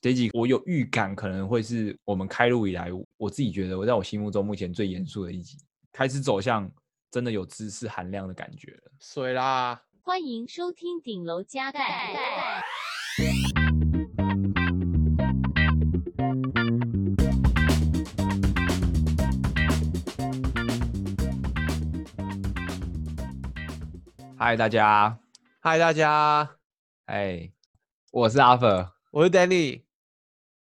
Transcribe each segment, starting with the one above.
这一集我有预感可能会是我们开录以来，我自己觉得我在我心目中目前最严肃的一集，开始走向真的有知识含量的感觉了。水啦！欢迎收听顶楼加盖。嗨，大家！嗨，大家！哎，我是阿佛，我是 Danny。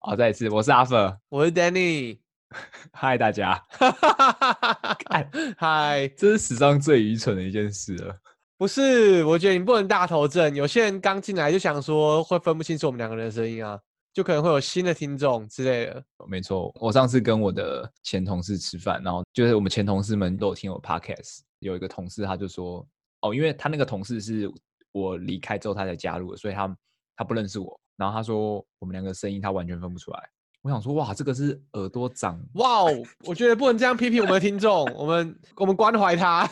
好，再一次，我是阿佛，我是 Danny。嗨，大家！嗨，这是史上最愚蠢的一件事了。不是，我觉得你不能大头症。有些人刚进来就想说会分不清楚我们两个人的声音啊，就可能会有新的听众之类的。没错，我上次跟我的前同事吃饭，然后就是我们前同事们都有听我 Podcast，有一个同事他就说。哦，因为他那个同事是我离开之后他才加入的，所以他他不认识我。然后他说我们两个声音他完全分不出来。我想说哇，这个是耳朵长哇哦！我觉得不能这样批评我们的听众，我们我们关怀他。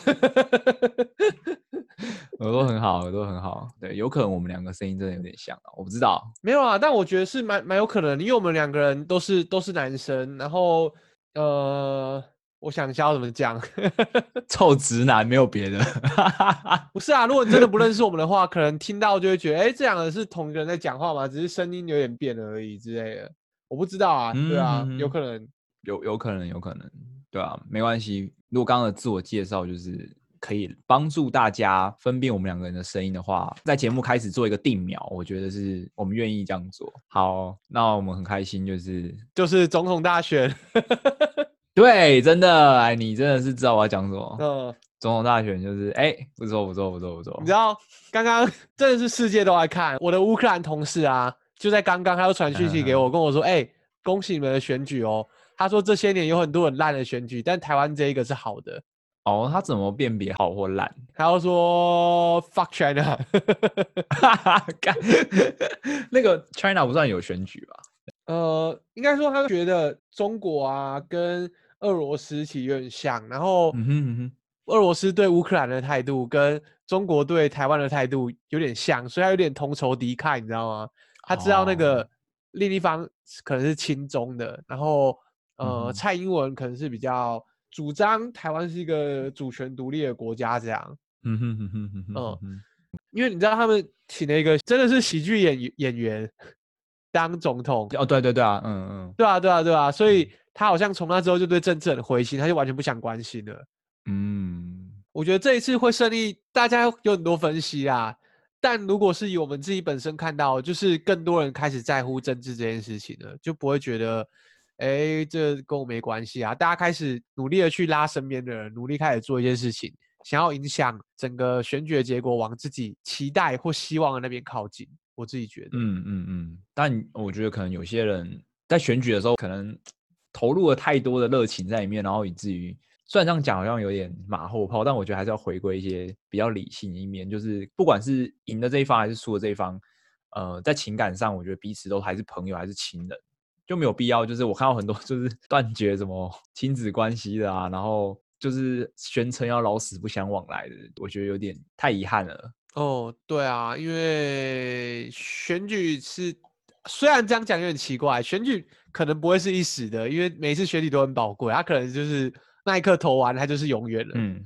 耳朵很好，耳朵很好。对，有可能我们两个声音真的有点像啊，我不知道。没有啊，但我觉得是蛮蛮有可能，因为我们两个人都是都是男生，然后呃。我想一下要怎么讲，臭直男没有别的，不是啊。如果你真的不认识我们的话，可能听到就会觉得，哎、欸，这两个人是同一个人在讲话吗？只是声音有点变了而已之类的。我不知道啊，对啊，嗯、有可能，有有可能，有可能，对啊，没关系。如果刚刚的自我介绍就是可以帮助大家分辨我们两个人的声音的话，在节目开始做一个定秒，我觉得是我们愿意这样做。好，那我们很开心，就是就是总统大选。对，真的，哎，你真的是知道我要讲什么。嗯，总统大选就是，哎，不错，不错，不错，不错。你知道，刚刚 真的是世界都在看。我的乌克兰同事啊，就在刚刚，他又传讯息给我，嗯、跟我说，哎，恭喜你们的选举哦。他说这些年有很多很烂的选举，但台湾这一个是好的。哦，他怎么辨别好或烂？他要说 fuck China，哈哈，那个 China 不算有选举吧？呃，应该说他觉得中国啊跟俄罗斯其实有点像，然后俄罗斯对乌克兰的态度跟中国对台湾的态度有点像，所以他有点同仇敌忾，你知道吗？他知道那个另一方可能是亲中的，然后呃，蔡英文可能是比较主张台湾是一个主权独立的国家这样。嗯哼哼哼哼嗯，因为你知道他们请了一个真的是喜剧演演员 当总统。哦，对对对啊，嗯嗯，对啊对啊对啊，所以。他好像从那之后就对政治很灰心，他就完全不想关心了。嗯，我觉得这一次会胜利，大家有很多分析啊。但如果是以我们自己本身看到，就是更多人开始在乎政治这件事情了，就不会觉得，哎，这跟我没关系啊。大家开始努力的去拉身边的人，努力开始做一件事情，想要影响整个选举的结果往自己期待或希望的那边靠近。我自己觉得，嗯嗯嗯。但我觉得可能有些人在选举的时候可能。投入了太多的热情在里面，然后以至于虽然这样讲好像有点马后炮，但我觉得还是要回归一些比较理性一面。就是不管是赢的这一方还是输的这一方，呃，在情感上，我觉得彼此都还是朋友，还是亲人，就没有必要。就是我看到很多 就是断绝什么亲子关系的啊，然后就是宣称要老死不相往来的，我觉得有点太遗憾了。哦，对啊，因为选举是。虽然这样讲有点奇怪，选举可能不会是一时的，因为每一次选举都很宝贵，他可能就是那一刻投完，他就是永远了。嗯，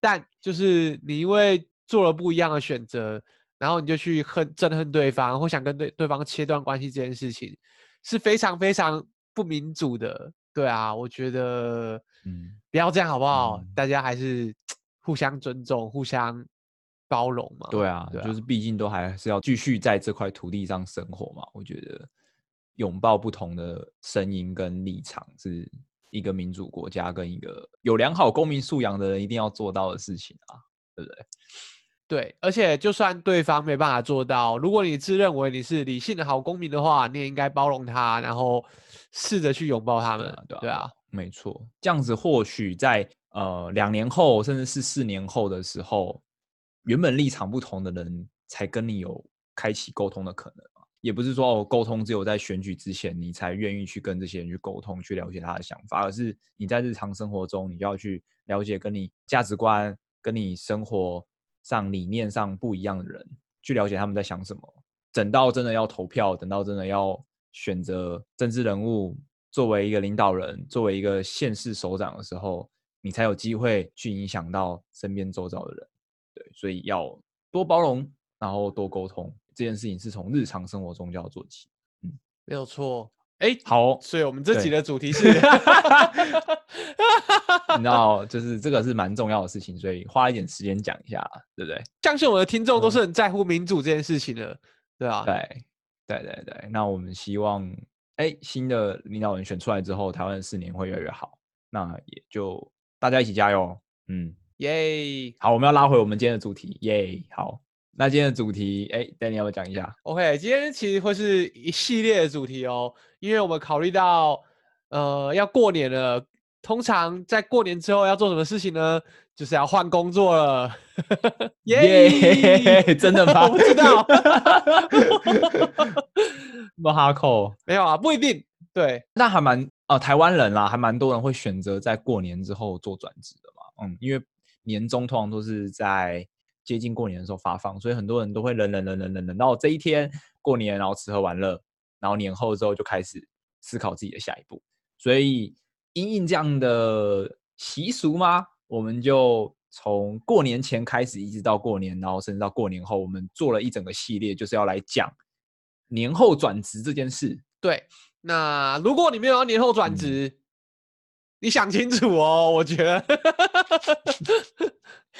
但就是你因为做了不一样的选择，然后你就去恨憎恨对方，或想跟对对方切断关系这件事情，是非常非常不民主的。对啊，我觉得，嗯，不要这样好不好？嗯，大家还是 互相尊重，互相。包容嘛？对啊，对啊，就是毕竟都还是要继续在这块土地上生活嘛。我觉得拥抱不同的声音跟立场，是一个民主国家跟一个有良好公民素养的人一定要做到的事情啊，对不对？对，而且就算对方没办法做到，如果你自认为你是理性的好公民的话，你也应该包容他，然后试着去拥抱他们。对啊，对啊，没错，这样子或许在呃两年后，甚至是四年后的时候。原本立场不同的人才跟你有开启沟通的可能嘛？也不是说哦，沟通只有在选举之前你才愿意去跟这些人去沟通，去了解他的想法，而是你在日常生活中，你就要去了解跟你价值观、跟你生活上理念上不一样的人，去了解他们在想什么。等到真的要投票，等到真的要选择政治人物作为一个领导人，作为一个县市首长的时候，你才有机会去影响到身边周遭的人。对，所以要多包容，然后多沟通，这件事情是从日常生活中就要做起。嗯，没有错。哎，好，所以我们这集的主题是，你知道，就是这个是蛮重要的事情，所以花一点时间讲一下，对不对？相信我的听众都是很在乎民主这件事情的，对啊？对，对，对，对。那我们希望，哎，新的领导人选出来之后，台湾的四年会越来越好。那也就大家一起加油，嗯，耶！好，我们要拉回我们今天的主题，耶！好。那今天的主题，哎，Danny 要不要讲一下？OK，今天其实会是一系列的主题哦，因为我们考虑到，呃，要过年了，通常在过年之后要做什么事情呢？就是要换工作了。耶、yeah! 真的吗？我不知道。不哈扣？没有啊，不一定。对，那还蛮哦、呃，台湾人啦，还蛮多人会选择在过年之后做转职的嘛。嗯，因为年终通常都是在。接近过年的时候发放，所以很多人都会忍忍忍忍忍忍到这一天过年，然后吃喝玩乐，然后年后之后就开始思考自己的下一步。所以因应这样的习俗吗？我们就从过年前开始，一直到过年，然后甚至到过年后，我们做了一整个系列，就是要来讲年后转职这件事。对，那如果你没有要年后转职，嗯你想清楚哦，我觉得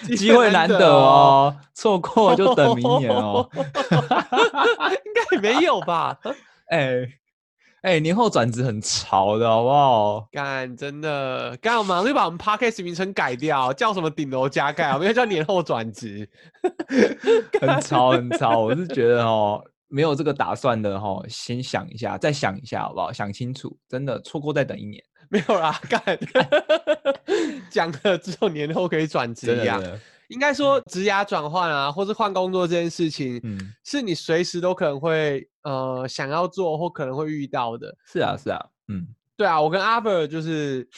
机会难得哦，错过就等明年哦。应该没有吧？哎哎、年后转职很潮的，好不好？干，真的，干，我马上就把我们 podcast 名称改掉，叫什么顶楼加盖，我们要叫年后转职。很潮，很潮。我是觉得哦，没有这个打算的哦，先想一下，再想一下，好不好？想清楚，真的错过再等一年。没有啦，干 讲了之后年后可以转职一样，应该说职涯转换啊，或是换工作这件事情，嗯，是你随时都可能会呃想要做或可能会遇到的。是啊，是啊，嗯，对啊，我跟阿伯就是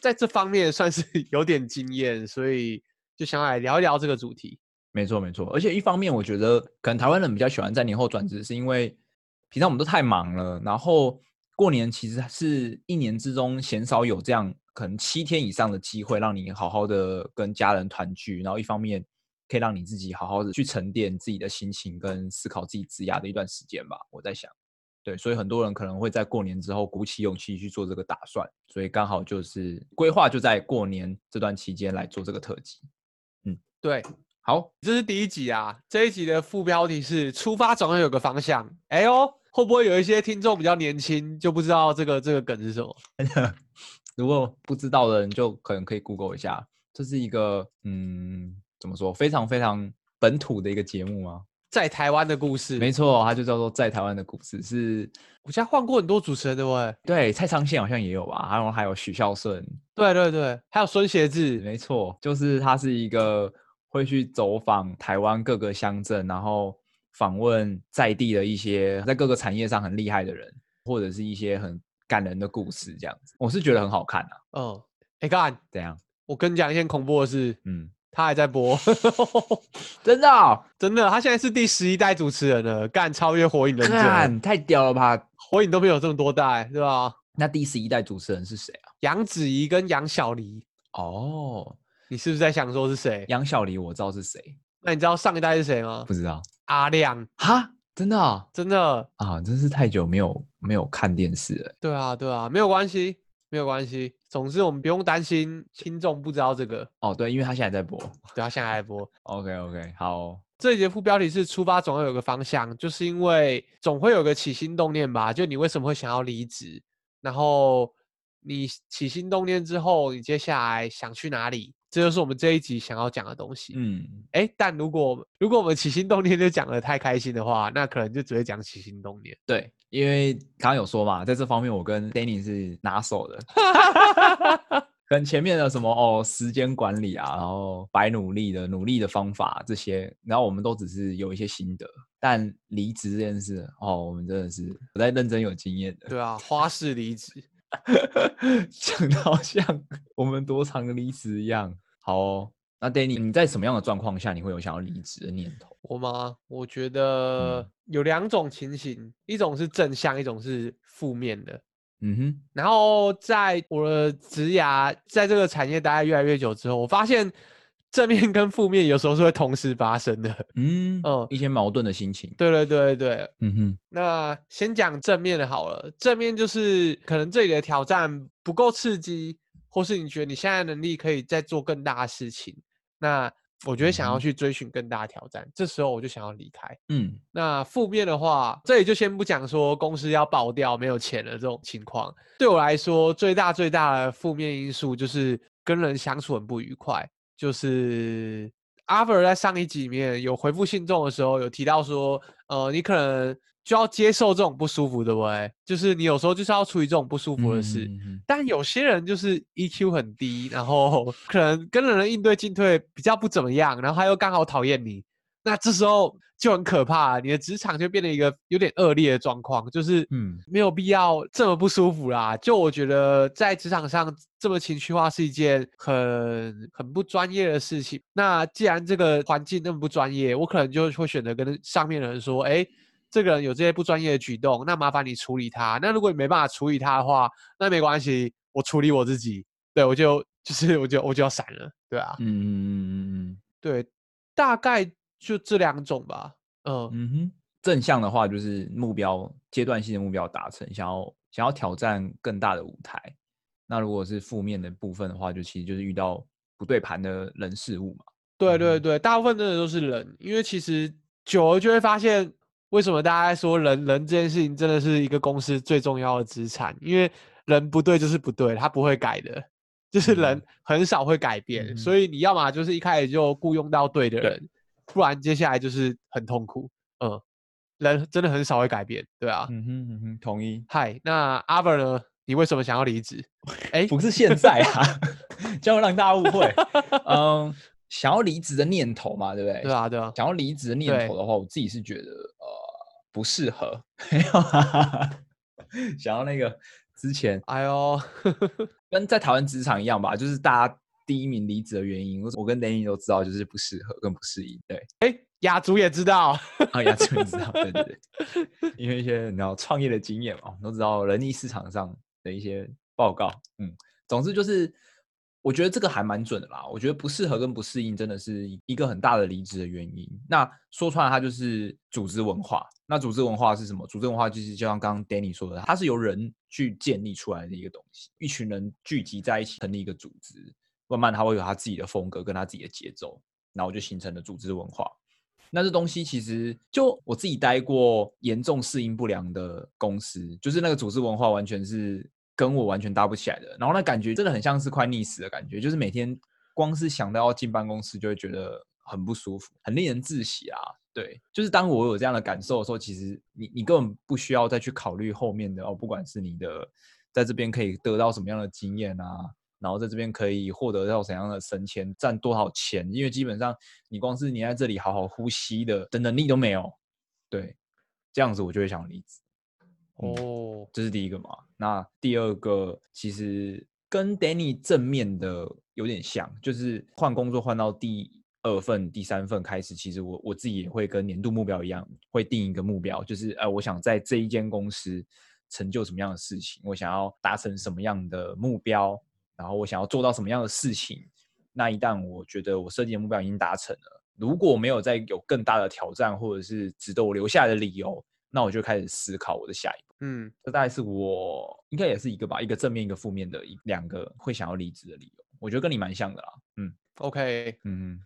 在这方面算是有点经验，所以就想来聊一聊这个主题。没错，没错，而且一方面我觉得可能台湾人比较喜欢在年后转职，是因为平常我们都太忙了，然后。过年其实是一年之中鲜少有这样可能七天以上的机会，让你好好的跟家人团聚，然后一方面可以让你自己好好的去沉淀自己的心情，跟思考自己职涯的一段时间吧。我在想，对，所以很多人可能会在过年之后鼓起勇气去做这个打算，所以刚好就是规划就在过年这段期间来做这个特辑。嗯，对，好，这是第一集啊，这一集的副标题是“出发总要有个方向”。哎呦。会不会有一些听众比较年轻，就不知道这个这个梗是什么？如果不知道的人，就可能可以 Google 一下。这是一个嗯，怎么说，非常非常本土的一个节目吗？在台湾的故事，没错，它就叫做在台湾的故事。是我家换过很多主持人，对不对？对，蔡昌宪好像也有吧，然后还有许孝舜，对对对，还有孙协志，没错，就是它是一个会去走访台湾各个乡镇，然后。访问在地的一些在各个产业上很厉害的人，或者是一些很感人的故事，这样子，我是觉得很好看啊。嗯，哎，干，怎样？我跟你讲一件恐怖的事。嗯，他还在播，真的、哦，真的，他现在是第十一代主持人了，干超越火影忍者，干太屌了吧？火影都没有这么多代，对吧？那第十一代主持人是谁啊？杨子怡跟杨小黎。哦，你是不是在想说是谁？杨小黎我知道是谁，那你知道上一代是谁吗？不知道。阿亮哈，真的、哦、真的啊，真是太久没有没有看电视了。对啊，对啊，没有关系，没有关系。总之，我们不用担心听众不知道这个。哦，对，因为他现在在播。对，他现在在播。OK OK，好、哦。这一节副标题是“出发总要有个方向”，就是因为总会有个起心动念吧？就你为什么会想要离职？然后你起心动念之后，你接下来想去哪里？这就是我们这一集想要讲的东西。嗯，哎，但如果如果我们起心动念就讲的太开心的话，那可能就只会讲起心动念。对，因为刚刚有说嘛，在这方面我跟 Danny 是拿手的，跟前面的什么哦，时间管理啊，然后白努力的努力的方法这些，然后我们都只是有一些心得。但离职这件事哦，我们真的是我在认真有经验的。对啊，花式离职。讲到像我们多长的离职一样。好哦，那 Danny，你在什么样的状况下你会有想要离职的念头？我吗？我觉得有两种情形，嗯、一种是正向，一种是负面的。嗯哼。然后在我的职涯在这个产业待越来越久之后，我发现正面跟负面有时候是会同时发生的。嗯嗯，一些矛盾的心情。对对对对。嗯哼。那先讲正面的好了，正面就是可能这里的挑战不够刺激，或是你觉得你现在能力可以再做更大的事情，那。我觉得想要去追寻更大的挑战，嗯、这时候我就想要离开。嗯，那负面的话，这里就先不讲说公司要爆掉、没有钱了这种情况。对我来说，最大最大的负面因素就是跟人相处很不愉快。就是阿 Ver 在上一集里面有回复信众的时候，有提到说，呃，你可能。就要接受这种不舒服，对不对？就是你有时候就是要处理这种不舒服的事。嗯嗯嗯，但有些人就是 EQ 很低，然后可能跟人的应对进退比较不怎么样，然后他又刚好讨厌你，那这时候就很可怕，你的职场就变成一个有点恶劣的状况，就是嗯，没有必要这么不舒服啦。就我觉得在职场上这么情绪化是一件很很不专业的事情。那既然这个环境那么不专业，我可能就会选择跟上面的人说，哎。这个人有这些不专业的举动，那麻烦你处理他。那如果你没办法处理他的话，那没关系，我处理我自己。对，我就就是我就我就要闪了，对啊，嗯嗯嗯嗯嗯，对，大概就这两种吧。嗯嗯哼，正向的话就是目标阶段性的目标达成，想要想要挑战更大的舞台。那如果是负面的部分的话，就其实就是遇到不对盘的人事物嘛。对对对，大部分真的都是人，因为其实久了就会发现。为什么大家在说人人这件事情真的是一个公司最重要的资产？因为人不对就是不对，他不会改的，就是人很少会改变。嗯、所以你要么就是一开始就雇佣到对的人，不然接下来就是很痛苦。嗯，人真的很少会改变，对啊。嗯哼嗯哼，同意。嗨，那阿 Ver 呢？你为什么想要离职？哎，不是现在啊，这样让大家误会。嗯，想要离职的念头嘛，对不对？对啊，对啊。想要离职的念头的话，我自己是觉得呃。不适合，没有啊，想要那个之前，哎呦，跟在台湾职场一样吧，就是大家第一名离职的原因，我跟 Danny 都知道，就是不适合跟不适应。对，哎，雅竹也知道，啊，雅竹也知道，对对对，因为一些你知道创业的经验嘛，都知道人力市场上的一些报告，嗯，总之就是。我觉得这个还蛮准的啦。我觉得不适合跟不适应真的是一个很大的离职的原因。那说穿了，它就是组织文化。那组织文化是什么？组织文化就是就像刚刚 Danny 说的，它是由人去建立出来的一个东西。一群人聚集在一起成立一个组织，慢慢它会有它自己的风格跟它自己的节奏，然后就形成了组织文化。那这东西其实就我自己待过严重适应不良的公司，就是那个组织文化完全是。跟我完全搭不起来的，然后那感觉真的很像是快溺死的感觉，就是每天光是想到要进办公室就会觉得很不舒服，很令人窒息啊。对，就是当我有这样的感受的时候，其实你你根本不需要再去考虑后面的哦，不管是你的在这边可以得到什么样的经验啊，然后在这边可以获得到怎样的升迁，赚多少钱，因为基本上你光是你在这里好好呼吸的的能力都没有。对，这样子我就会想离职。哦、嗯，这是第一个嘛。那第二个其实跟 Danny 正面的有点像，就是换工作换到第二份、第三份开始，其实我我自己也会跟年度目标一样，会定一个目标，就是呃，我想在这一间公司成就什么样的事情，我想要达成什么样的目标，然后我想要做到什么样的事情。那一旦我觉得我设计的目标已经达成了，如果没有再有更大的挑战，或者是值得我留下来的理由，那我就开始思考我的下一步。嗯，这大概是我应该也是一个吧，一个正面一个负面的一两个会想要离职的理由。我觉得跟你蛮像的啦。嗯，OK，嗯，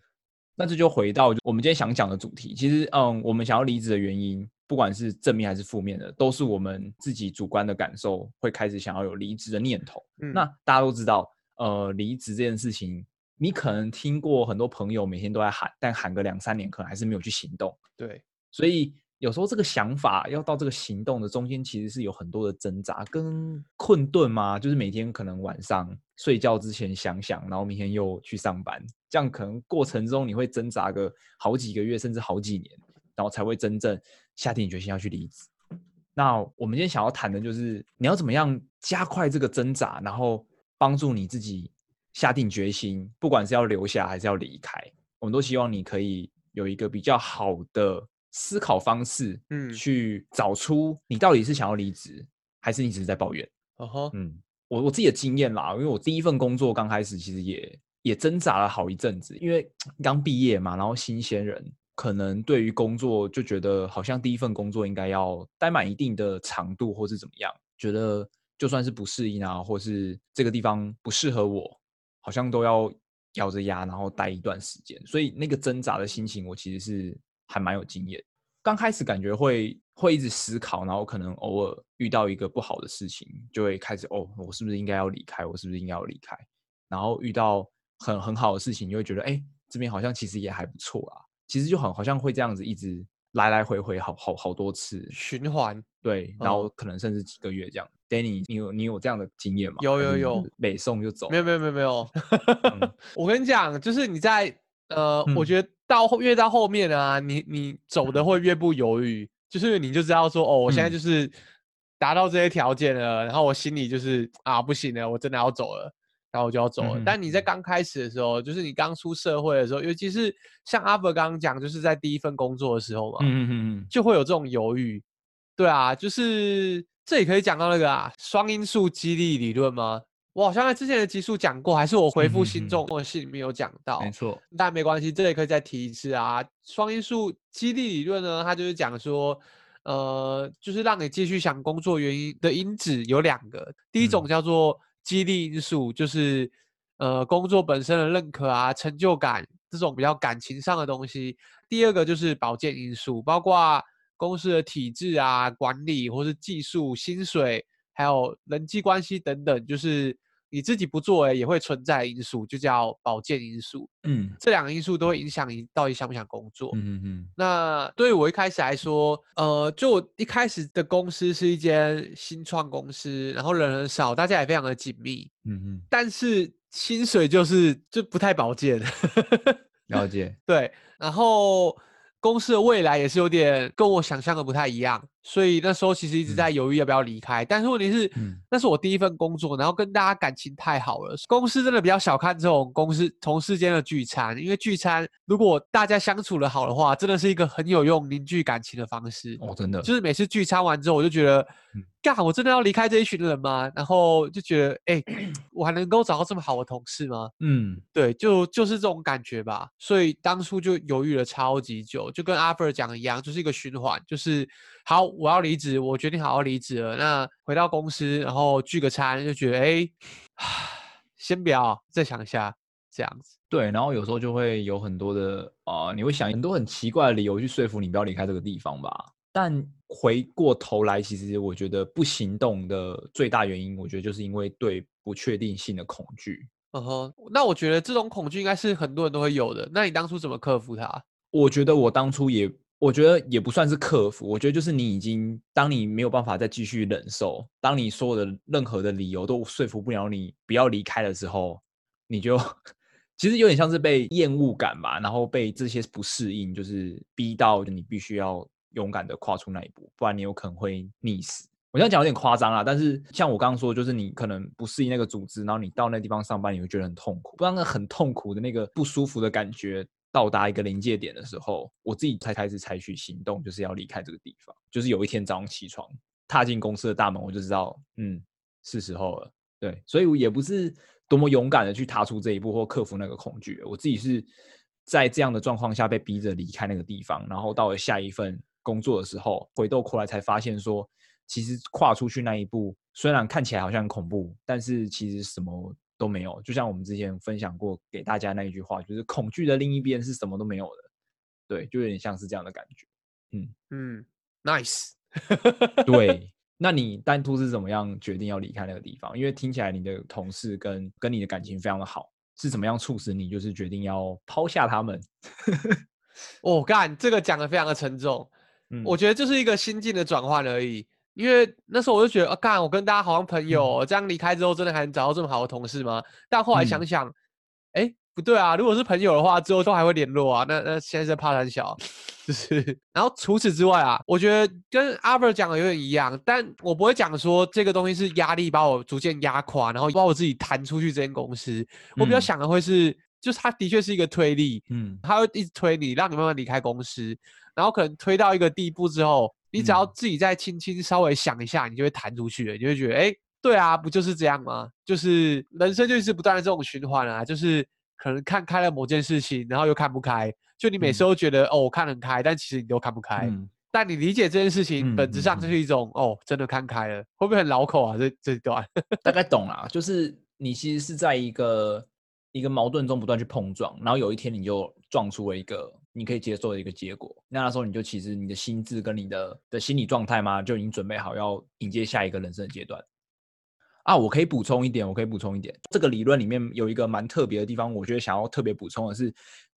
那这就回到我们今天想讲的主题。其实，嗯，我们想要离职的原因，不管是正面还是负面的，都是我们自己主观的感受，会开始想要有离职的念头。嗯，那大家都知道，呃，离职这件事情，你可能听过很多朋友每天都在喊，但喊个两三年，可能还是没有去行动。对，所以。有时候这个想法要到这个行动的中间，其实是有很多的挣扎跟困顿嘛。就是每天可能晚上睡觉之前想想，然后明天又去上班，这样可能过程中你会挣扎个好几个月，甚至好几年，然后才会真正下定决心要去离职。那我们今天想要谈的就是你要怎么样加快这个挣扎，然后帮助你自己下定决心，不管是要留下还是要离开，我们都希望你可以。有一个比较好的思考方式，嗯，去找出你到底是想要离职，还是你只是在抱怨。哦吼，嗯，我我自己的经验啦，因为我第一份工作刚开始其实也也挣扎了好一阵子，因为 刚毕业嘛，然后新鲜人，可能对于工作就觉得好像第一份工作应该要待满一定的长度，或是怎么样，觉得就算是不适应啊，或是这个地方不适合我，好像都要咬着牙然后待一段时间，所以那个挣扎的心情，我其实是还蛮有经验。刚开始感觉会会一直思考，然后可能偶尔遇到一个不好的事情，就会开始哦，我是不是应该要离开？我是不是应该要离开？然后遇到很很好的事情，你会觉得哎，这边好像其实也还不错啊。其实就很好像会这样子一直来来回回好好好多次循环，对，然后可能甚至几个月这样。嗯、Danny，你有你有这样的经验吗？有有有，北宋就走，没有没有没有没有。我跟你讲，就是你在呃，嗯、我觉得。到越到后面啊，你你走的会越不犹豫，就是你就知道说，哦，我现在就是达到这些条件了，然后我心里就是啊，不行了，我真的要走了，然后我就要走了。但你在刚开始的时候，就是你刚出社会的时候，尤其是像阿伯刚刚讲，就是在第一份工作的时候嘛，嗯嗯嗯，就会有这种犹豫。对啊，就是这里可以讲到那个啊，双因素激励理论吗？我好像在之前的集数讲过，还是我回复信众的信里面有讲到。没错，但没关系，这里可以再提一次啊。双因素激励理论呢，它就是讲说，呃，就是让你继续想工作原因的因子有两个。第一种叫做激励因素，就是呃工作本身的认可啊、成就感这种比较感情上的东西。第二个就是保健因素，包括公司的体制啊、管理或是技术、薪水，还有人际关系等等，就是。你自己不做哎，也会存在因素，就叫保健因素。嗯，这两个因素都会影响你到底想不想工作。嗯嗯嗯。那对于我一开始来说，呃，就我一开始的公司是一间新创公司，然后人很少，大家也非常的紧密。嗯嗯。但是薪水就是就不太保健。了解。对，然后。公司的未来也是有点跟我想象的不太一样，所以那时候其实一直在犹豫要不要离开。嗯、但是问题是，嗯、那是我第一份工作，然后跟大家感情太好了。公司真的比较小看这种公司同事间的聚餐，因为聚餐如果大家相处的好的话，真的是一个很有用凝聚感情的方式。哦，真的，就是每次聚餐完之后，我就觉得。嗯干，我真的要离开这一群人吗？然后就觉得，哎、欸，我还能够找到这么好的同事吗？嗯，对，就就是这种感觉吧。所以当初就犹豫了超级久，就跟阿 Ver 讲的一样，就是一个循环，就是好，我要离职，我决定好好离职了。那回到公司，然后聚个餐，就觉得，哎、欸，先不要，再想一下，这样子。对，然后有时候就会有很多的啊、呃，你会想很多很奇怪的理由去说服你不要离开这个地方吧。但回过头来，其实我觉得不行动的最大原因，我觉得就是因为对不确定性的恐惧。嗯哼，那我觉得这种恐惧应该是很多人都会有的。那你当初怎么克服它？我觉得我当初也，我觉得也不算是克服。我觉得就是你已经，当你没有办法再继续忍受，当你所有的任何的理由都说服不了你不要离开的时候，你就 其实有点像是被厌恶感吧，然后被这些不适应，就是逼到你必须要。勇敢的跨出那一步，不然你有可能会溺死。我这样讲有点夸张啦，但是像我刚刚说，就是你可能不适应那个组织，然后你到那地方上班，你会觉得很痛苦。不然那很痛苦的那个不舒服的感觉到达一个临界点的时候，我自己才开始采取行动，就是要离开这个地方。就是有一天早上起床，踏进公司的大门，我就知道，嗯，是时候了。对，所以我也不是多么勇敢的去踏出这一步或克服那个恐惧。我自己是在这样的状况下被逼着离开那个地方，然后到了下一份。工作的时候，回过来才发现说，其实跨出去那一步，虽然看起来好像很恐怖，但是其实什么都没有。就像我们之前分享过给大家那一句话，就是恐惧的另一边是什么都没有的。对，就有点像是这样的感觉。嗯嗯，nice。对，那你当初是怎么样决定要离开那个地方？因为听起来你的同事跟跟你的感情非常的好，是怎么样促使你就是决定要抛下他们？哦，干，这个讲的非常的沉重。嗯我觉得就是一个心境的转换而已，因为那时候我就觉得，啊，干，我跟大家好像朋友，这样离开之后，真的还能找到这么好的同事吗？但后来想想，哎、嗯，不对啊，如果是朋友的话，之后都还会联络啊。那那现在是怕胆小，就是。然后除此之外啊，我觉得跟阿 Ver 讲的有点一样，但我不会讲说这个东西是压力把我逐渐压垮，然后把我自己弹出去这间公司。我比较想的会是就是它的确是一个推力，嗯，它会一直推你，让你慢慢离开公司，然后可能推到一个地步之后，你只要自己再轻轻稍微想一下，你就会弹出去了，你就会觉得，哎，对啊，不就是这样吗？就是人生就是不断的这种循环啊，就是可能看开了某件事情，然后又看不开，就你每次都觉得、嗯、哦，我看很开，但其实你都看不开。嗯但你理解这件事情，本质上就是一种、哦，真的看开了，会不会很绕口啊？这这一段 大概懂了，就是你其实是在一个一个矛盾中不断去碰撞，然后有一天你就撞出了一个你可以接受的一个结果。那那时候你就其实你的心智跟你的的心理状态嘛，就已经准备好要迎接下一个人生阶段啊。我可以补充一点，我可以补充一点，这个理论里面有一个蛮特别的地方，我觉得想要特别补充的是，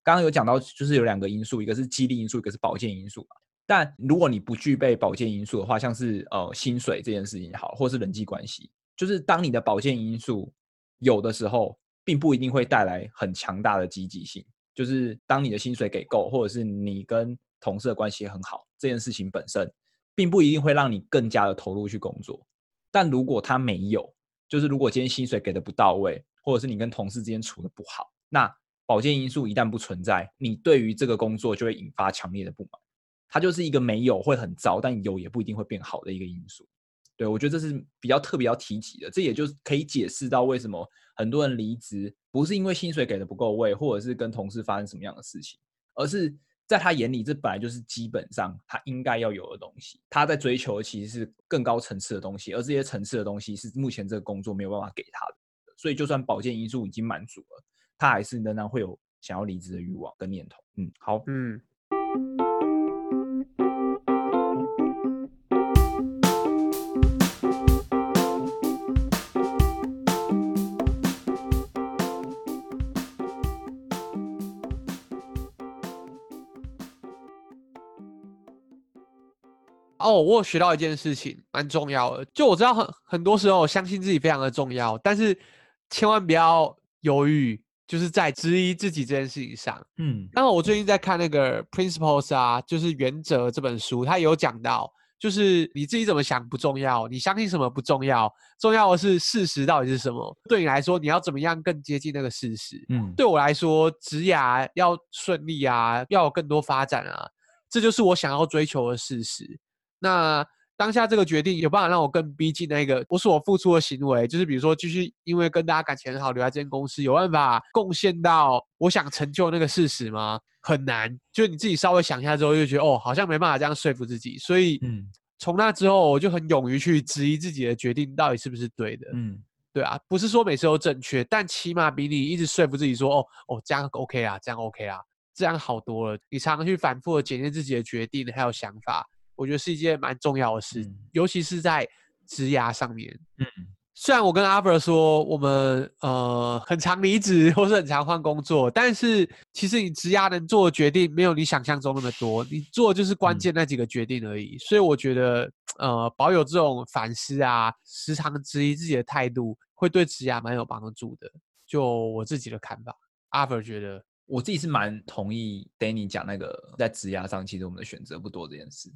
刚刚有讲到，就是有两个因素，一个是激励因素，一个是保健因素。但如果你不具备保健因素的话，像是呃薪水这件事情也好，或是人际关系，就是当你的保健因素有的时候，并不一定会带来很强大的积极性。就是当你的薪水给够，或者是你跟同事的关系很好，这件事情本身并不一定会让你更加的投入去工作。但如果他没有，就是如果今天薪水给的不到位，或者是你跟同事之间处的不好，那保健因素一旦不存在，你对于这个工作就会引发强烈的不满。它就是一个没有会很糟，但有也不一定会变好的一个因素。对，我觉得这是比较特别要提及的，这也就是可以解释到为什么很多人离职不是因为薪水给的不够位，或者是跟同事发生什么样的事情，而是在他眼里这本来就是基本上他应该要有的东西。他在追求的其实是更高层次的东西，而这些层次的东西是目前这个工作没有办法给他的。所以，就算保健因素已经满足了，他还是仍然会有想要离职的欲望跟念头。嗯，好，嗯。哦，我有学到一件事情，蛮重要的。就我知道很很多时候，我相信自己非常的重要，但是千万不要犹豫，就是在质疑自己这件事情上。嗯，然后我最近在看那个《Principles》啊，就是原则这本书，它有讲到，就是你自己怎么想不重要，你相信什么不重要，重要的是事实到底是什么。对你来说，你要怎么样更接近那个事实？嗯，对我来说，职涯要顺利啊，要有更多发展啊，这就是我想要追求的事实。那当下这个决定有办法让我更逼近那个我所付出的行为，就是比如说继续因为跟大家感情很好留在这间公司，有办法贡献到我想成就那个事实吗？很难。就你自己稍微想一下之后，就觉得哦，好像没办法这样说服自己。所以，嗯，从那之后我就很勇于去质疑自己的决定到底是不是对的。嗯，对啊，不是说每次都正确，但起码比你一直说服自己说哦哦这样 OK 啊，这样 OK 啊，这样好多了。你常常去反复的检验自己的决定还有想法。我觉得是一件蛮重要的事，嗯、尤其是在职涯上面。嗯，虽然我跟阿伯说，我们呃很常离职或是很常换工作，但是其实你职涯能做的决定没有你想象中那么多，你做的就是关键那几个决定而已。嗯、所以我觉得呃保有这种反思啊，时常质疑自己的态度，会对职涯蛮有帮助的。就我自己的看法，阿伯觉得，我自己是蛮同意 Danny 讲那个在职涯上，其实我们的选择不多这件事。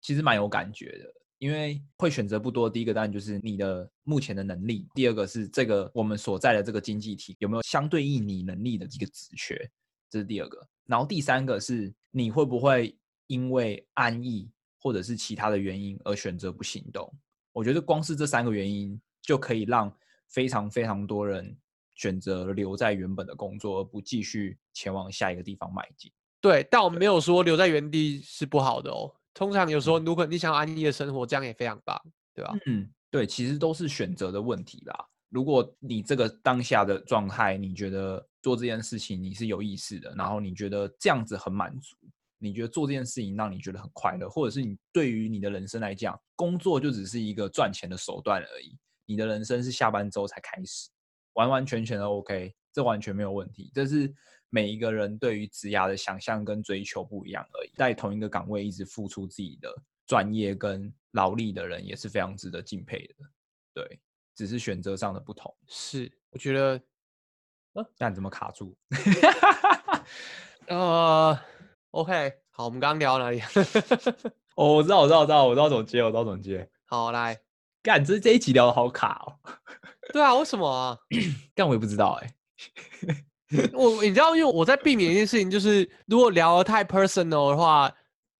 其实蛮有感觉的，因为会选择不多。第一个当然就是你的目前的能力，第二个是这个我们所在的这个经济体有没有相对应你能力的这个职缺，这是第二个。然后第三个是你会不会因为安逸或者是其他的原因而选择不行动。我觉得光是这三个原因就可以让非常非常多人选择留在原本的工作，而不继续前往下一个地方迈进。对，但我们没有说留在原地是不好的哦。通常有时候，如果你想要安逸的生活，这样也非常棒，对吧？嗯，对，其实都是选择的问题啦。如果你这个当下的状态，你觉得做这件事情你是有意识的，然后你觉得这样子很满足，你觉得做这件事情让你觉得很快乐，或者是你对于你的人生来讲，工作就只是一个赚钱的手段而已，你的人生是下班之后才开始，完完全全的 OK，这完全没有问题，这是。每一个人对于职涯的想象跟追求不一样而已，在同一个岗位一直付出自己的专业跟劳力的人也是非常值得敬佩的。对，只是选择上的不同。是，我觉得，呃，那你怎么卡住？呃，OK，好，我们刚刚聊到哪里？哦，我知道，我知道，我知道，我知道怎么接，我知道怎么接。好，来，干，这这一集聊的好卡哦。对啊，为什么啊？干，我也不知道哎、欸。我你知道，因为我在避免一件事情，就是如果聊得太 personal 的话，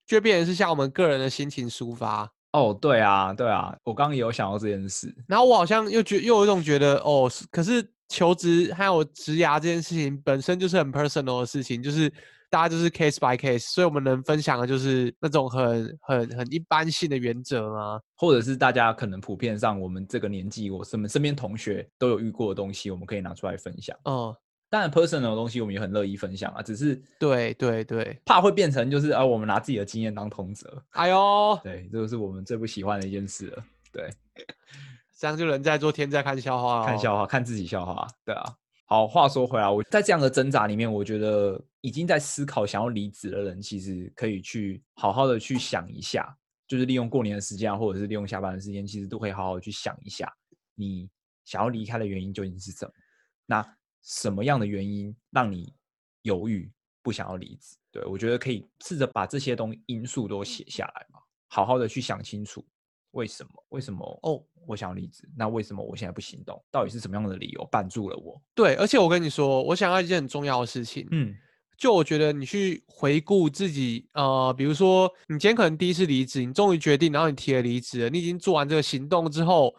就会变成是像我们个人的心情抒发。哦，对啊，对啊，我刚刚也有想到这件事。然后我好像又觉又有一种觉得，哦，可是求职还有职涯这件事情本身就是很 personal 的事情，就是大家就是 case by case，所以我们能分享的就是那种很很很一般性的原则吗？或者是大家可能普遍上我们这个年纪，我什么身边同学都有遇过的东西，我们可以拿出来分享。嗯。当然，personal 的东西我们也很乐意分享啊，只是对对对，怕会变成就是啊，我们拿自己的经验当通则。哎呦，对，这个是我们最不喜欢的一件事了。对，这样就人在做天在看笑话，看笑话，看自己笑话。对啊，好，话说回来，我在这样的挣扎里面，我觉得已经在思考想要离职的人，其实可以去好好的去想一下，就是利用过年的时间，或者是利用下班的时间，其实都可以好好去想一下，你想要离开的原因究竟是什么。那。什么样的原因让你犹豫不想要离职？对，我觉得可以试着把这些东因素都写下来嘛，好好的去想清楚为什么？为什么哦？我想要离职，那为什么我现在不行动？到底是什么样的理由绊住了我？对，而且我跟你说，我想要一件很重要的事情，嗯，就我觉得你去回顾自己，呃，比如说你今天可能第一次离职，你终于决定，然后你提了离职了，你已经做完这个行动之后。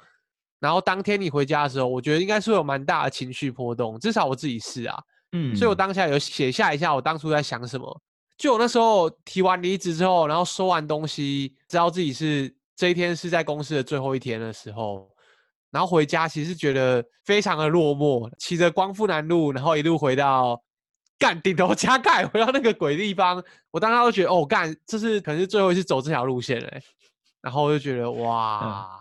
然后当天你回家的时候，我觉得应该是会有蛮大的情绪波动，至少我自己是啊，嗯，所以我当下有写下一下我当初在想什么。就我那时候提完离职之后，然后收完东西，知道自己是这一天是在公司的最后一天的时候，然后回家其实觉得非常的落寞，骑着光复南路，然后一路回到干顶头加盖，回到那个鬼地方，我当时都觉得哦干，这是可能是最后一次走这条路线了，然后我就觉得哇。嗯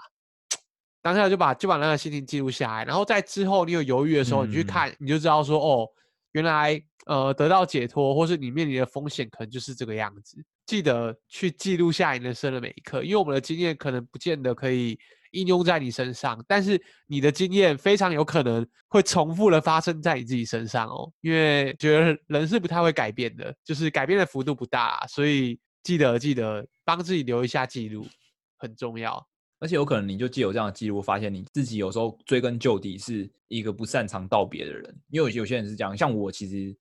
当下就把就把那个心情记录下来，然后在之后你有犹豫的时候，你去看你就知道说哦，原来呃得到解脱，或是你面临的风险可能就是这个样子。记得去记录下你人生的每一刻，因为我们的经验可能不见得可以应用在你身上，但是你的经验非常有可能会重复的发生在你自己身上哦。因为觉得人是不太会改变的，就是改变的幅度不大，所以记得记得帮自己留一下记录很重要。而且有可能你就既有这样的记录，发现你自己有时候追根究底是一个不擅长道别的人。因为有些人是这样，像我其实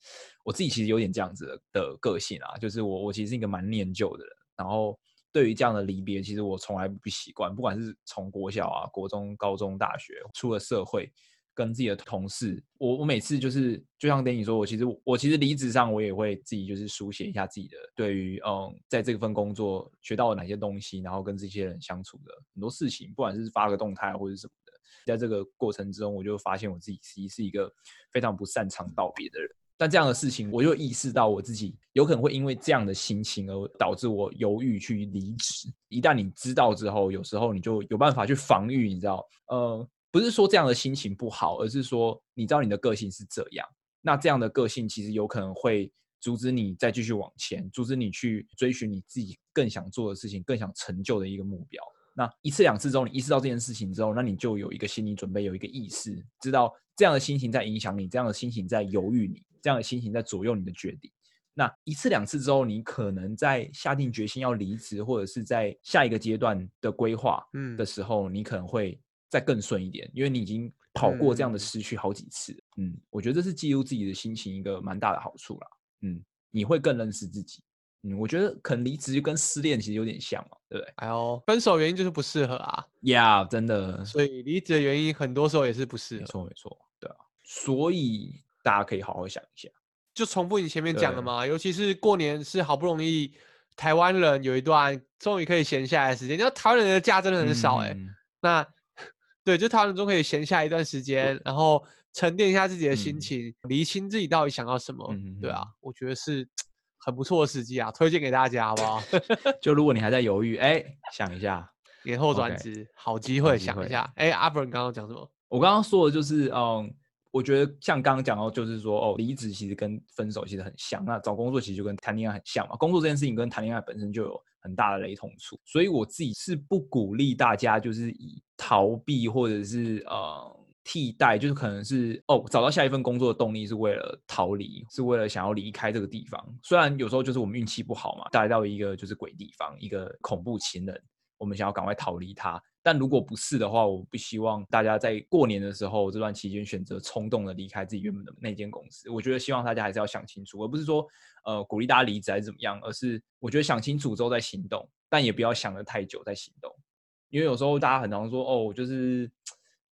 我自己其实有点这样子的个性啊，就是我我其实是一个蛮念旧的人。然后对于这样的离别，其实我从来不习惯，不管是从国小啊、国中、高中、大学，出了社会。跟自己的同事，我我每次就是就像 Danny 说，我其实我其实离职上我也会自己就是书写一下自己的对于嗯，在这份工作学到了哪些东西，然后跟这些人相处的很多事情，不管是发个动态或者什么的，在这个过程之中，我就发现我自己其实是一个非常不擅长道别的人。但这样的事情，我就意识到我自己有可能会因为这样的心情而导致我犹豫去离职。一旦你知道之后，有时候你就有办法去防御，你知道，呃。不是说这样的心情不好，而是说你知道你的个性是这样，那这样的个性其实有可能会阻止你再继续往前，阻止你去追寻你自己更想做的事情、更想成就的一个目标。那一次两次之后，你意识到这件事情之后，那你就有一个心理准备，有一个意识，知道这样的心情在影响你，这样的心情在犹豫你，这样的心情在左右你的决定。那一次两次之后，你可能在下定决心要离职，或者是在下一个阶段的规划的时候，嗯，你可能会。再更顺一点，因为你已经跑过这样的失去好几次。嗯，嗯，我觉得这是记录自己的心情一个蛮大的好处啦。嗯，你会更认识自己。嗯，我觉得可能离职就跟失恋其实有点像嘛，对不对？哎呦，分手原因就是不适合啊。呀，yeah，真的。所以离职的原因很多时候也是不适合。没错，没错。对啊，所以大家可以好好想一下。就重复你前面讲的嘛，尤其是过年是好不容易台湾人有一段终于可以闲下来的时间，你知道台湾人的假真的很少哎，欸嗯。那对，就台湾人中可以闲下一段时间，然后沉淀一下自己的心情，嗯、厘清自己到底想要什么。嗯、对啊，我觉得是很不错的时机啊，推荐给大家，好不好？就如果你还在犹豫，哎，想一下，年后转职，好机会，想一下。哎，阿伯，你刚刚讲什么？我刚刚说的就是，嗯，我觉得像刚刚讲到，就是说，哦，离职其实跟分手其实很像，那找工作其实就跟谈恋爱很像嘛。工作这件事情跟谈恋爱本身就有很大的雷同处，所以我自己是不鼓励大家就是以逃避或者是呃替代，就是可能是哦找到下一份工作的动力是为了逃离，是为了想要离开这个地方。虽然有时候就是我们运气不好嘛，来到一个就是鬼地方，一个恐怖情人，我们想要赶快逃离它。但如果不是的话，我不希望大家在过年的时候这段期间选择冲动的离开自己原本的那间公司。我觉得希望大家还是要想清楚，而不是说呃鼓励大家离职还是怎么样，而是我觉得想清楚之后再行动，但也不要想得太久再行动，因为有时候大家很常说哦，我就是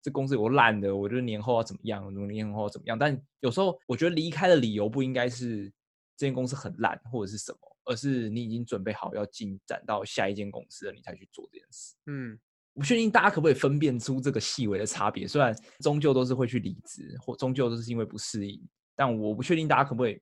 这公司有烂的，我觉得年后要怎么样，年后要怎么样。但有时候我觉得离开的理由不应该是这间公司很烂或者是什么。而是你已经准备好要进展到下一间公司了，你才去做这件事。嗯，不确定大家可不可以分辨出这个细微的差别。虽然终究都是会去离职，或终究都是因为不适应，但我不确定大家可不可以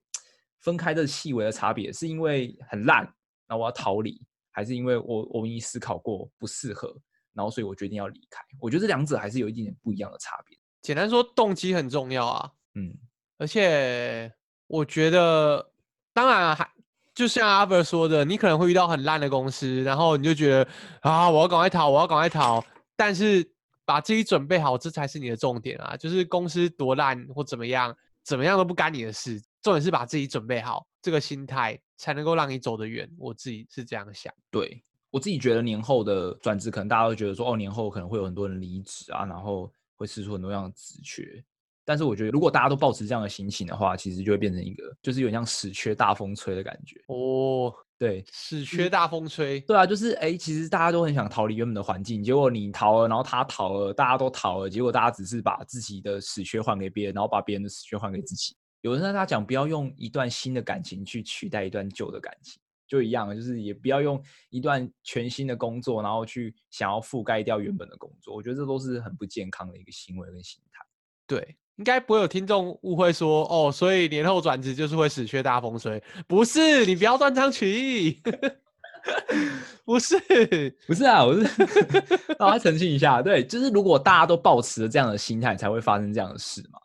分开这细微的差别，是因为很烂，然后我要逃离，还是因为我我已经思考过不适合，然后所以我决定要离开。我觉得这两者还是有一点点不一样的差别。简单说，动机很重要啊。嗯，而且我觉得，当然还。就像阿伯说的，你可能会遇到很烂的公司，然后你就觉得啊，我要赶快逃，我要赶快逃。但是把自己准备好，这才是你的重点啊！就是公司多烂或怎么样，怎么样都不干你的事。重点是把自己准备好，这个心态才能够让你走得远。我自己是这样想。对，我自己觉得年后的转职，可能大家都觉得说，哦，年后可能会有很多人离职啊，然后会释出很多样的职缺。但是我觉得，如果大家都保持这样的心情的话，其实就会变成一个，就是有点像死缺大风吹的感觉哦。对，死缺大风吹。对啊，就是哎、欸，其实大家都很想逃离原本的环境，结果你逃了，然后他逃了，大家都逃了，结果大家只是把自己的死缺还给别人，然后把别人的死缺还给自己。有人跟他讲，不要用一段新的感情去取代一段旧的感情，就一样，就是也不要用一段全新的工作，然后去想要覆盖掉原本的工作。我觉得这都是很不健康的一个行为跟心态。对。应该不会有听众误会说哦，所以年后转职就是会死缺大风吹，不是，你不要断章取义，不是，不是啊，我是 让他澄清一下，对，就是如果大家都抱持了这样的心态，才会发生这样的事嘛，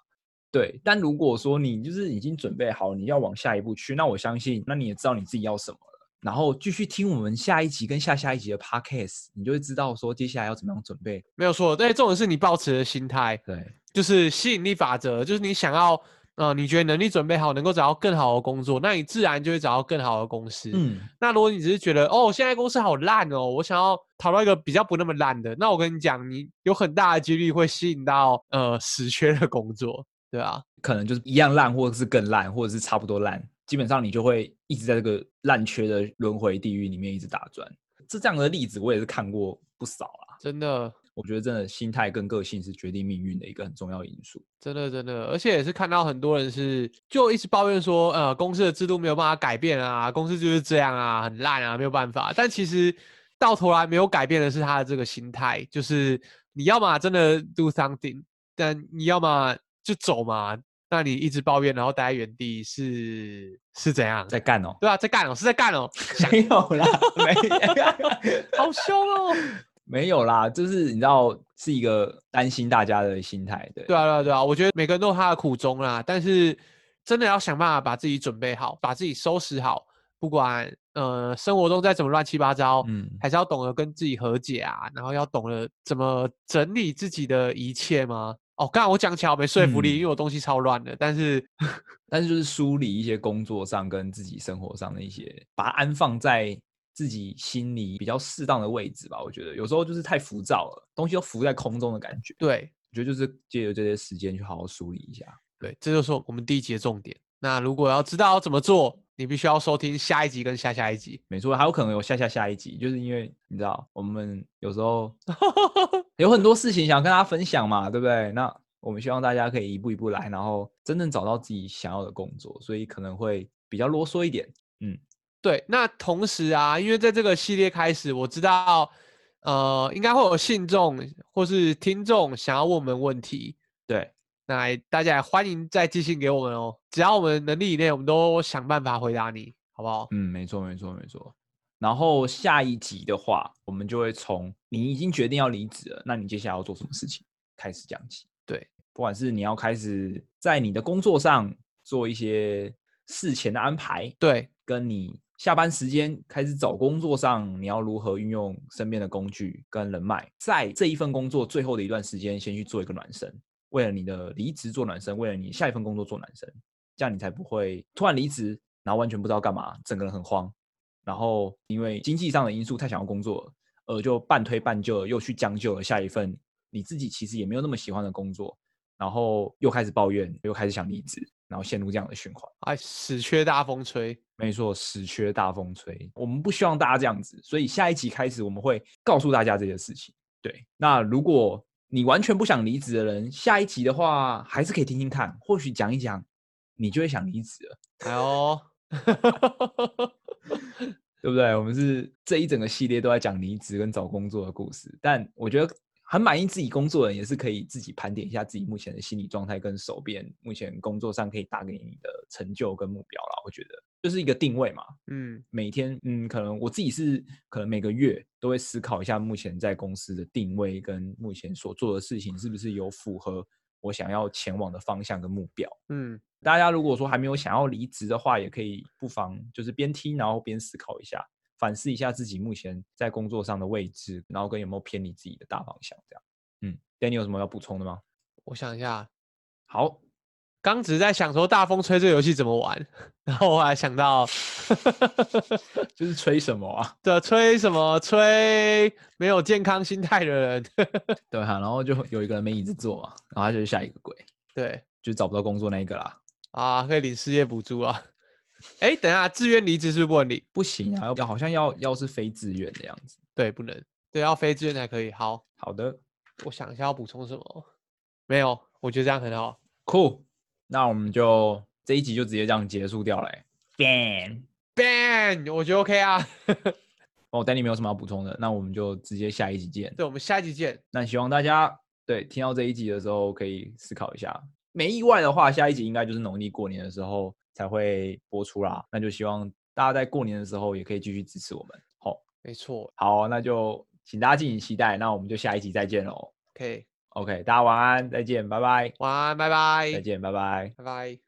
对。但如果说你就是已经准备好你要往下一步去，那我相信，那你也知道你自己要什么了，然后继续听我们下一集跟下下一集的 podcast，你就会知道说接下来要怎么样准备。没有错，对，重点是你抱持的心态，对。就是吸引力法则，就是你想要，呃，你觉得能力准备好，能够找到更好的工作，那你自然就会找到更好的公司。嗯，那如果你只是觉得，哦，现在公司好烂哦，我想要逃到一个比较不那么烂的，那我跟你讲，你有很大的几率会吸引到呃死缺的工作，对啊，可能就是一样烂，或者是更烂，或者是差不多烂，基本上你就会一直在这个烂缺的轮回地狱里面一直打转。这这样的例子我也是看过不少啊，真的。我觉得真的心态跟个性是决定命运的一个很重要因素。真的，真的，而且也是看到很多人是就一直抱怨说，呃，公司的制度没有办法改变啊，公司就是这样啊，很烂啊，没有办法。但其实到头来没有改变的是他的这个心态，就是你要么真的 do something，但你要么就走嘛。那你一直抱怨，然后待在原地是是怎样？在干哦？对啊，在干哦，是在干哦。没有啦，没，好凶哦。没有啦，就是你知道是一个担心大家的心态，对。对啊，对啊，对啊，我觉得每个人都有他的苦衷啦，但是真的要想办法把自己准备好，把自己收拾好，不管呃生活中再怎么乱七八糟，嗯，还是要懂得跟自己和解啊，然后要懂得怎么整理自己的一切吗？哦，刚才我讲起来没说服力，嗯，因为我东西超乱的，但是但是就是梳理一些工作上跟自己生活上的一些，把它安放在。自己心里比较适当的位置吧，我觉得有时候就是太浮躁了，东西都浮在空中的感觉。对，我觉得就是借由这些时间去好好梳理一下。对，这就是我们第一集的重点。那如果要知道要怎么做，你必须要收听下一集跟下下一集。没错，还有可能有下下下一集，就是因为你知道，我们有时候 有很多事情想跟大家分享嘛，对不对？那我们希望大家可以一步一步来，然后真正找到自己想要的工作，所以可能会比较啰嗦一点，嗯。对，那同时啊，因为在这个系列开始，我知道，呃，应该会有信众或是听众想要问我们问题。对，那大家也欢迎再寄信给我们哦，只要我们能力以内，我们都想办法回答你，好不好？嗯，没错，没错，没错。然后下一集的话，我们就会从你已经决定要离职了，那你接下来要做什么事情开始讲起。对，不管是你要开始在你的工作上做一些事前的安排，对，跟你。下班时间开始找工作上，你要如何运用身边的工具跟人脉，在这一份工作最后的一段时间，先去做一个暖身，为了你的离职做暖身，为了你下一份工作做暖身，这样你才不会突然离职，然后完全不知道干嘛，整个人很慌，然后因为经济上的因素太想要工作，而就半推半就又去将就了下一份你自己其实也没有那么喜欢的工作，然后又开始抱怨，又开始想离职，然后陷入这样的循环。哎，死缺大风吹，没错，死缺大风吹。我们不希望大家这样子，所以下一集开始我们会告诉大家这些事情。对，那如果你完全不想离职的人，下一集的话还是可以听听看，或许讲一讲，你就会想离职了。哎呦，对不对？我们是这一整个系列都在讲离职跟找工作的故事，但我觉得很满意自己工作的人，也是可以自己盘点一下自己目前的心理状态跟手边目前工作上可以带给你的成就跟目标啦。我觉得就是一个定位嘛。嗯，每天嗯，可能我自己是可能每个月都会思考一下目前在公司的定位跟目前所做的事情是不是有符合我想要前往的方向跟目标。嗯。大家如果说还没有想要离职的话，也可以不妨就是边听，然后边思考一下，反思一下自己目前在工作上的位置，然后跟有没有偏离自己的大方向这样。嗯，Danny 有什么要补充的吗？我想一下，好，刚只是在想说大风吹这个游戏怎么玩，然后我还想到，就是吹什么啊？对，吹什么？吹没有健康心态的人。对哈，然后就有一个人没椅子坐嘛，然后他就是下一个鬼。对，就找不到工作那一个啦。啊，可以领失业补助啊！哎，等一下，自愿离职是不是不能领？不行啊，要好像要要是非自愿的样子。对，不能，对，要非自愿才可以。好好的，我想一下要补充什么？没有，我觉得这样很好。Cool，那我们就这一集就直接这样结束掉了。Ban ban，我觉得 OK 啊。哦，Danny 没有什么要补充的，那我们就直接下一集见。对，我们下一集见。那希望大家对听到这一集的时候可以思考一下。没意外的话，下一集应该就是农历过年的时候才会播出啦。那就希望大家在过年的时候也可以继续支持我们。好，没错。好，那就请大家敬请期待。那我们就下一集再见喽。OK，OK，大家晚安，再见，拜拜。晚安，拜拜。再见，拜拜，拜拜。